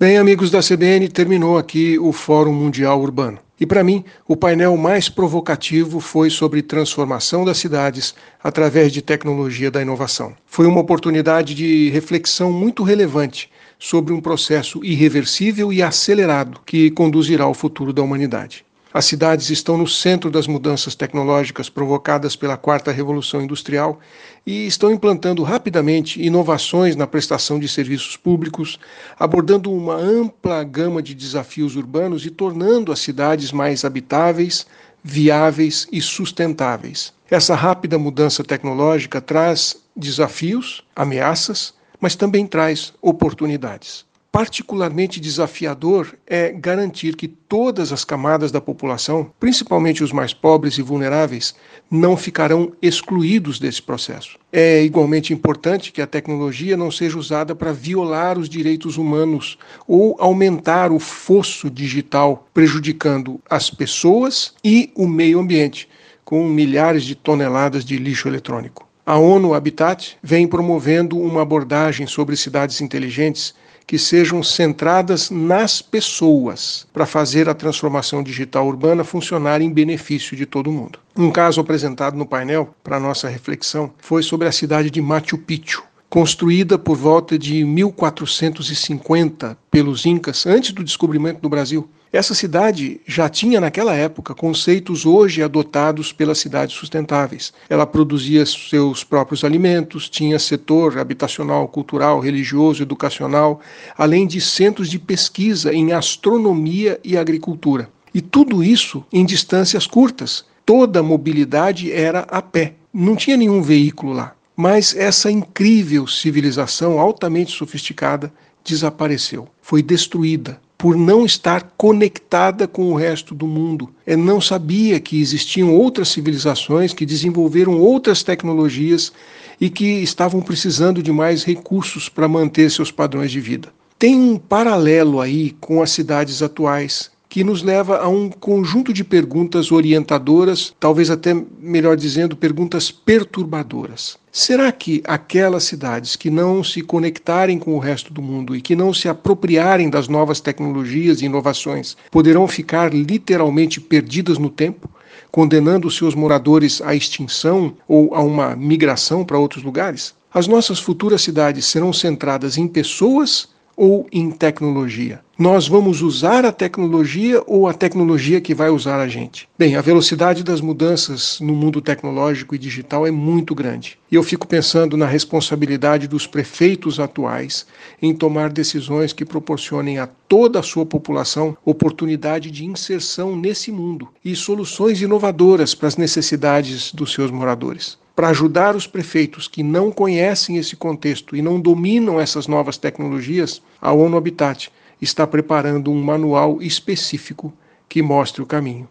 Bem, amigos da CBN, terminou aqui o Fórum Mundial Urbano. E para mim, o painel mais provocativo foi sobre transformação das cidades através de tecnologia da inovação. Foi uma oportunidade de reflexão muito relevante sobre um processo irreversível e acelerado que conduzirá ao futuro da humanidade. As cidades estão no centro das mudanças tecnológicas provocadas pela quarta revolução industrial e estão implantando rapidamente inovações na prestação de serviços públicos, abordando uma ampla gama de desafios urbanos e tornando as cidades mais habitáveis, viáveis e sustentáveis. Essa rápida mudança tecnológica traz desafios, ameaças, mas também traz oportunidades particularmente desafiador é garantir que todas as camadas da população, principalmente os mais pobres e vulneráveis, não ficarão excluídos desse processo. É igualmente importante que a tecnologia não seja usada para violar os direitos humanos ou aumentar o fosso digital, prejudicando as pessoas e o meio ambiente, com milhares de toneladas de lixo eletrônico. A ONU Habitat vem promovendo uma abordagem sobre cidades inteligentes que sejam centradas nas pessoas para fazer a transformação digital urbana funcionar em benefício de todo mundo. Um caso apresentado no painel para nossa reflexão foi sobre a cidade de Machu Picchu, construída por volta de 1450 pelos Incas, antes do descobrimento do Brasil. Essa cidade já tinha naquela época conceitos hoje adotados pelas cidades sustentáveis. Ela produzia seus próprios alimentos, tinha setor habitacional, cultural, religioso, educacional, além de centros de pesquisa em astronomia e agricultura. E tudo isso em distâncias curtas. Toda a mobilidade era a pé. Não tinha nenhum veículo lá. Mas essa incrível civilização altamente sofisticada desapareceu, foi destruída por não estar conectada com o resto do mundo. É não sabia que existiam outras civilizações que desenvolveram outras tecnologias e que estavam precisando de mais recursos para manter seus padrões de vida. Tem um paralelo aí com as cidades atuais que nos leva a um conjunto de perguntas orientadoras, talvez até melhor dizendo, perguntas perturbadoras. Será que aquelas cidades que não se conectarem com o resto do mundo e que não se apropriarem das novas tecnologias e inovações poderão ficar literalmente perdidas no tempo, condenando seus moradores à extinção ou a uma migração para outros lugares? As nossas futuras cidades serão centradas em pessoas ou em tecnologia? Nós vamos usar a tecnologia ou a tecnologia que vai usar a gente? Bem, a velocidade das mudanças no mundo tecnológico e digital é muito grande. E eu fico pensando na responsabilidade dos prefeitos atuais em tomar decisões que proporcionem a toda a sua população oportunidade de inserção nesse mundo e soluções inovadoras para as necessidades dos seus moradores para ajudar os prefeitos que não conhecem esse contexto e não dominam essas novas tecnologias, a ONU Habitat está preparando um manual específico que mostre o caminho.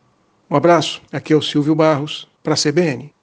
Um abraço, aqui é o Silvio Barros, para a CBN.